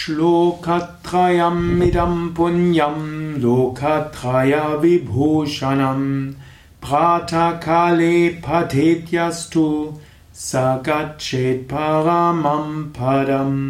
श्लोकत्रयमिदम् पुण्यम् लोकत्रयविभूषणम् प्रातःकाले पठेत्यस्तु स गच्छेत् परमं परम्